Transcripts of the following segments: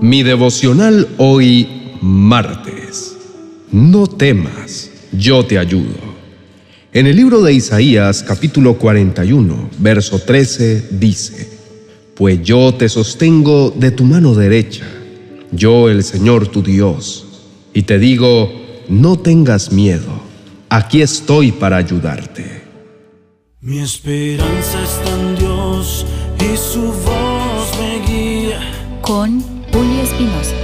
Mi devocional hoy martes. No temas, yo te ayudo. En el libro de Isaías capítulo 41, verso 13 dice, Pues yo te sostengo de tu mano derecha, yo el Señor tu Dios, y te digo, no tengas miedo, aquí estoy para ayudarte. Mi esperanza está en Dios y su voz me guía. Con Julio Espinosa.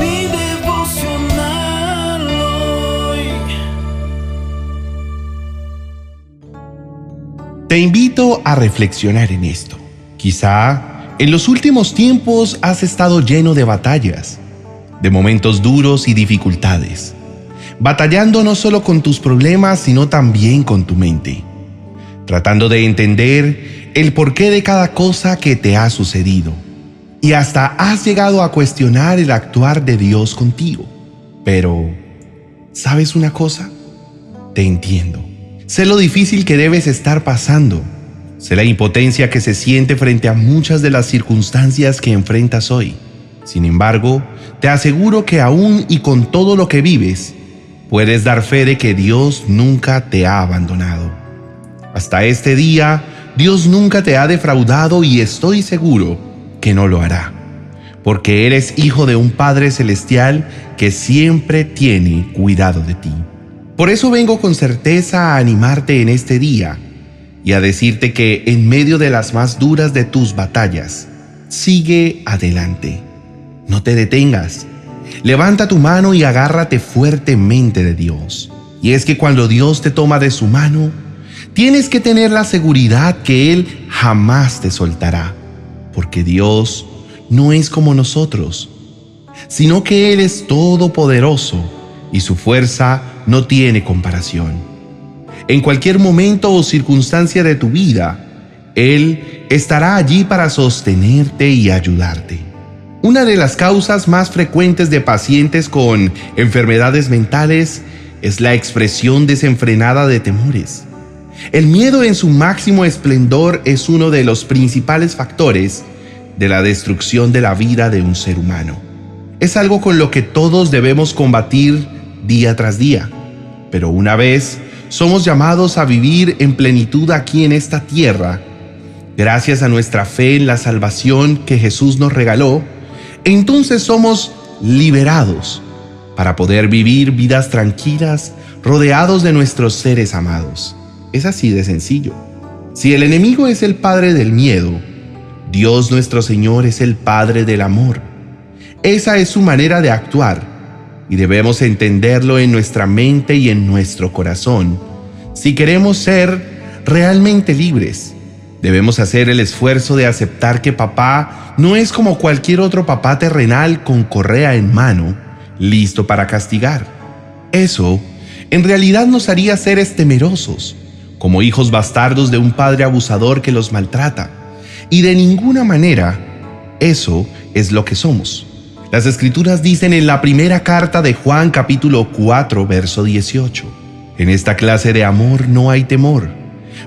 Mi devocional hoy. Te invito a reflexionar en esto. Quizá en los últimos tiempos has estado lleno de batallas, de momentos duros y dificultades, batallando no solo con tus problemas, sino también con tu mente, tratando de entender el porqué de cada cosa que te ha sucedido y hasta has llegado a cuestionar el actuar de Dios contigo. Pero, ¿sabes una cosa? Te entiendo. Sé lo difícil que debes estar pasando. Sé la impotencia que se siente frente a muchas de las circunstancias que enfrentas hoy. Sin embargo, te aseguro que aún y con todo lo que vives, puedes dar fe de que Dios nunca te ha abandonado. Hasta este día, Dios nunca te ha defraudado y estoy seguro que no lo hará, porque eres hijo de un Padre Celestial que siempre tiene cuidado de ti. Por eso vengo con certeza a animarte en este día y a decirte que en medio de las más duras de tus batallas, sigue adelante. No te detengas. Levanta tu mano y agárrate fuertemente de Dios. Y es que cuando Dios te toma de su mano, tienes que tener la seguridad que Él jamás te soltará porque Dios no es como nosotros, sino que Él es todopoderoso y su fuerza no tiene comparación. En cualquier momento o circunstancia de tu vida, Él estará allí para sostenerte y ayudarte. Una de las causas más frecuentes de pacientes con enfermedades mentales es la expresión desenfrenada de temores. El miedo en su máximo esplendor es uno de los principales factores de la destrucción de la vida de un ser humano. Es algo con lo que todos debemos combatir día tras día, pero una vez somos llamados a vivir en plenitud aquí en esta tierra, gracias a nuestra fe en la salvación que Jesús nos regaló, entonces somos liberados para poder vivir vidas tranquilas rodeados de nuestros seres amados. Es así de sencillo. Si el enemigo es el padre del miedo, Dios nuestro Señor es el Padre del amor. Esa es su manera de actuar y debemos entenderlo en nuestra mente y en nuestro corazón. Si queremos ser realmente libres, debemos hacer el esfuerzo de aceptar que papá no es como cualquier otro papá terrenal con correa en mano, listo para castigar. Eso en realidad nos haría seres temerosos como hijos bastardos de un padre abusador que los maltrata. Y de ninguna manera eso es lo que somos. Las escrituras dicen en la primera carta de Juan capítulo 4 verso 18, en esta clase de amor no hay temor,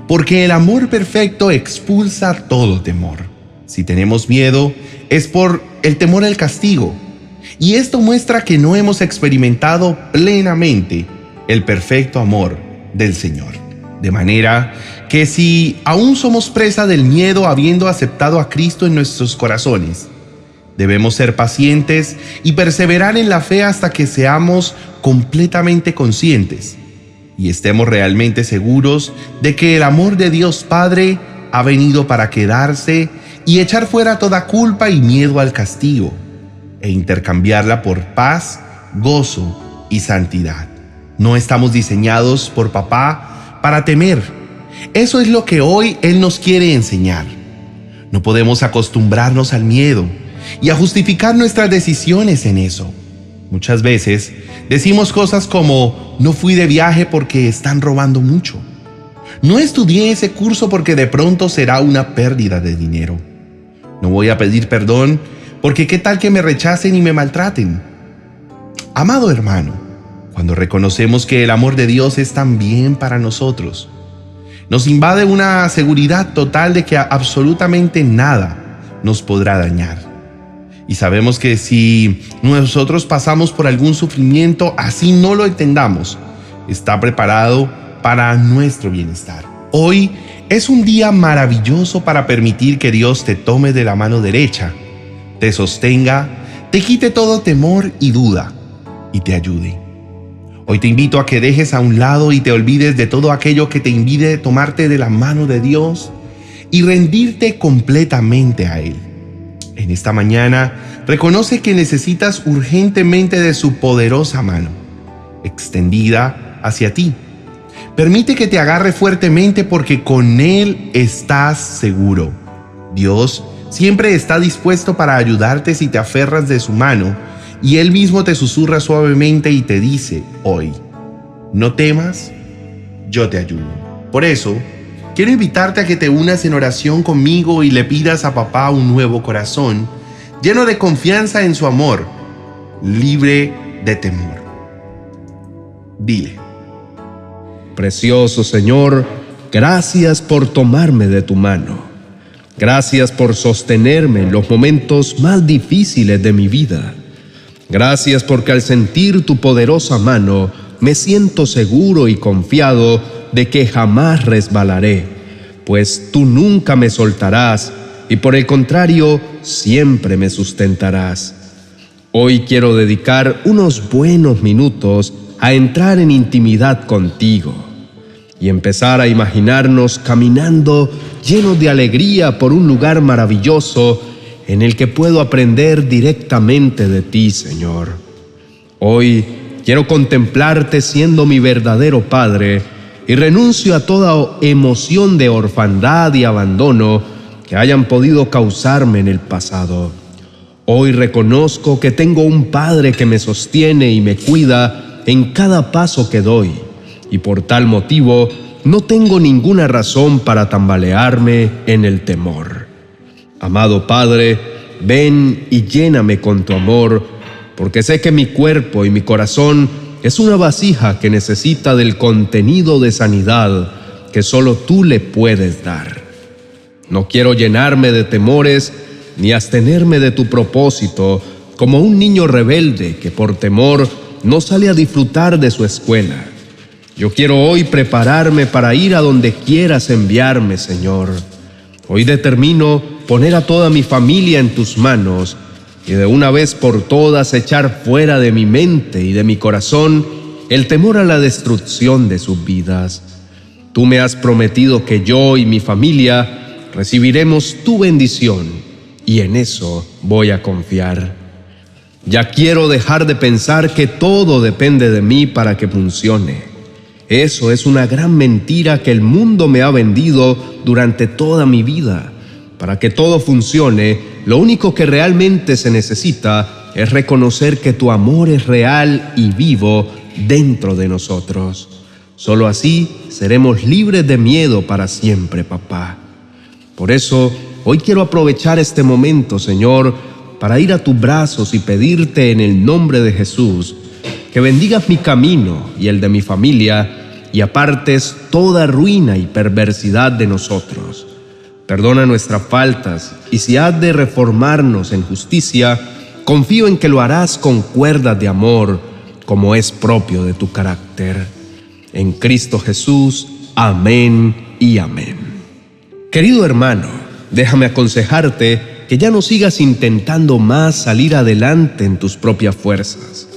porque el amor perfecto expulsa todo temor. Si tenemos miedo es por el temor al castigo, y esto muestra que no hemos experimentado plenamente el perfecto amor del Señor. De manera que si aún somos presa del miedo habiendo aceptado a Cristo en nuestros corazones, debemos ser pacientes y perseverar en la fe hasta que seamos completamente conscientes y estemos realmente seguros de que el amor de Dios Padre ha venido para quedarse y echar fuera toda culpa y miedo al castigo e intercambiarla por paz, gozo y santidad. No estamos diseñados por papá para temer. Eso es lo que hoy Él nos quiere enseñar. No podemos acostumbrarnos al miedo y a justificar nuestras decisiones en eso. Muchas veces decimos cosas como, no fui de viaje porque están robando mucho. No estudié ese curso porque de pronto será una pérdida de dinero. No voy a pedir perdón porque qué tal que me rechacen y me maltraten. Amado hermano, cuando reconocemos que el amor de Dios es también para nosotros. Nos invade una seguridad total de que absolutamente nada nos podrá dañar. Y sabemos que si nosotros pasamos por algún sufrimiento, así no lo entendamos, está preparado para nuestro bienestar. Hoy es un día maravilloso para permitir que Dios te tome de la mano derecha, te sostenga, te quite todo temor y duda y te ayude. Hoy te invito a que dejes a un lado y te olvides de todo aquello que te impide tomarte de la mano de Dios y rendirte completamente a Él. En esta mañana, reconoce que necesitas urgentemente de su poderosa mano, extendida hacia ti Permite que te agarre fuertemente porque con Él estás seguro. Dios siempre está dispuesto para ayudarte si te aferras de su mano y Él mismo te susurra suavemente y te dice hoy, no temas, yo te ayudo. Por eso, quiero invitarte a que te unas en oración conmigo y le pidas a papá un nuevo corazón, lleno de confianza en su amor, libre de temor. Dile. Precioso Señor, gracias por tomarme de tu mano. Gracias por sostenerme en los momentos más difíciles de mi vida. Gracias porque al sentir tu poderosa mano me siento seguro y confiado de que jamás resbalaré, pues tú nunca me soltarás y por el contrario siempre me sustentarás. Hoy quiero dedicar unos buenos minutos a entrar en intimidad contigo y empezar a imaginarnos caminando llenos de alegría por un lugar maravilloso en el que puedo aprender directamente de ti, Señor. Hoy quiero contemplarte siendo mi verdadero Padre y renuncio a toda emoción de orfandad y abandono que hayan podido causarme en el pasado. Hoy reconozco que tengo un Padre que me sostiene y me cuida en cada paso que doy y por tal motivo no tengo ninguna razón para tambalearme en el temor. Amado Padre, ven y lléname con tu amor, porque sé que mi cuerpo y mi corazón es una vasija que necesita del contenido de sanidad que solo tú le puedes dar. No quiero llenarme de temores ni abstenerme de tu propósito como un niño rebelde que por temor no sale a disfrutar de su escuela. Yo quiero hoy prepararme para ir a donde quieras enviarme, Señor. Hoy determino poner a toda mi familia en tus manos y de una vez por todas echar fuera de mi mente y de mi corazón el temor a la destrucción de sus vidas. Tú me has prometido que yo y mi familia recibiremos tu bendición y en eso voy a confiar. Ya quiero dejar de pensar que todo depende de mí para que funcione. Eso es una gran mentira que el mundo me ha vendido durante toda mi vida. Para que todo funcione, lo único que realmente se necesita es reconocer que tu amor es real y vivo dentro de nosotros. Solo así seremos libres de miedo para siempre, papá. Por eso, hoy quiero aprovechar este momento, Señor, para ir a tus brazos y pedirte en el nombre de Jesús que bendigas mi camino y el de mi familia y apartes toda ruina y perversidad de nosotros. Perdona nuestras faltas y si has de reformarnos en justicia, confío en que lo harás con cuerdas de amor, como es propio de tu carácter. En Cristo Jesús, amén y amén. Querido hermano, déjame aconsejarte que ya no sigas intentando más salir adelante en tus propias fuerzas.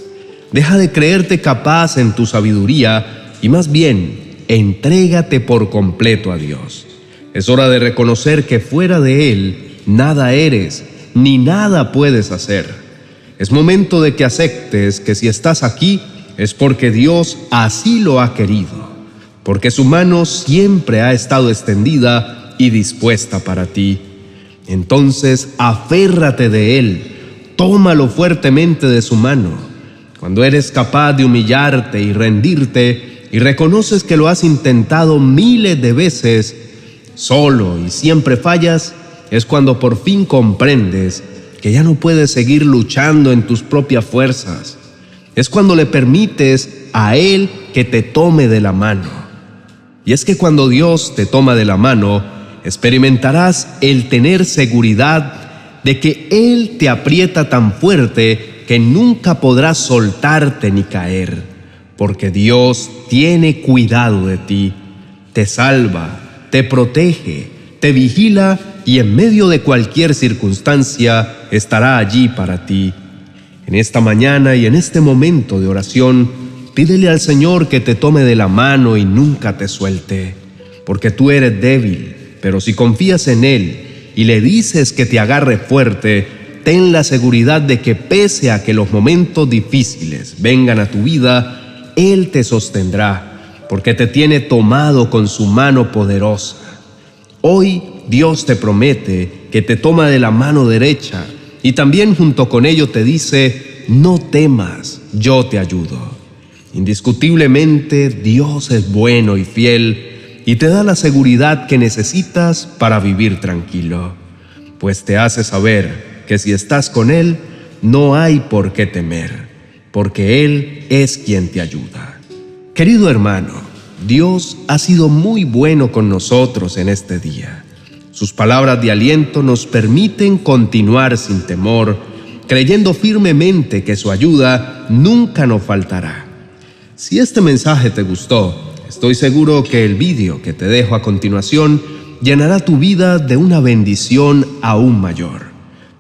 Deja de creerte capaz en tu sabiduría y más bien entrégate por completo a Dios. Es hora de reconocer que fuera de Él nada eres ni nada puedes hacer. Es momento de que aceptes que si estás aquí es porque Dios así lo ha querido, porque su mano siempre ha estado extendida y dispuesta para ti. Entonces aférrate de Él, tómalo fuertemente de su mano. Cuando eres capaz de humillarte y rendirte, y reconoces que lo has intentado miles de veces solo y siempre fallas, es cuando por fin comprendes que ya no puedes seguir luchando en tus propias fuerzas. Es cuando le permites a Él que te tome de la mano. Y es que cuando Dios te toma de la mano, experimentarás el tener seguridad de que Él te aprieta tan fuerte que nunca podrás soltarte ni caer, porque Dios tiene cuidado de ti, te salva, te protege, te vigila y en medio de cualquier circunstancia estará allí para ti. En esta mañana y en este momento de oración, pídele al Señor que te tome de la mano y nunca te suelte, porque tú eres débil, pero si confías en Él y le dices que te agarre fuerte, ten la seguridad de que pese a que los momentos difíciles vengan a tu vida, Él te sostendrá, porque te tiene tomado con su mano poderosa. Hoy Dios te promete que te toma de la mano derecha y también junto con ello te dice, no temas, yo te ayudo. Indiscutiblemente Dios es bueno y fiel y te da la seguridad que necesitas para vivir tranquilo, pues te hace saber que si estás con Él, no hay por qué temer, porque Él es quien te ayuda. Querido hermano, Dios ha sido muy bueno con nosotros en este día. Sus palabras de aliento nos permiten continuar sin temor, creyendo firmemente que su ayuda nunca nos faltará. Si este mensaje te gustó, estoy seguro que el vídeo que te dejo a continuación llenará tu vida de una bendición aún mayor,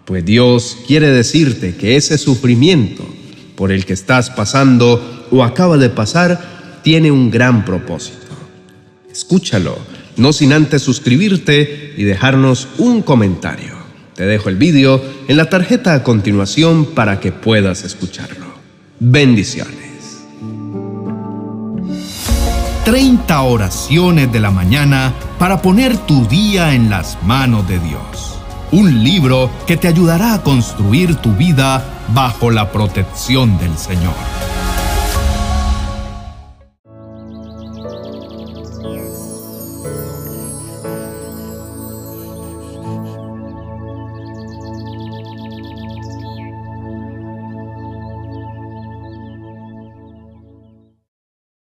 pues Dios quiere decirte que ese sufrimiento por el que estás pasando o acaba de pasar tiene un gran propósito. Escúchalo no sin antes suscribirte y dejarnos un comentario. Te dejo el vídeo en la tarjeta a continuación para que puedas escucharlo. Bendiciones. 30 oraciones de la mañana para poner tu día en las manos de Dios. Un libro que te ayudará a construir tu vida bajo la protección del Señor.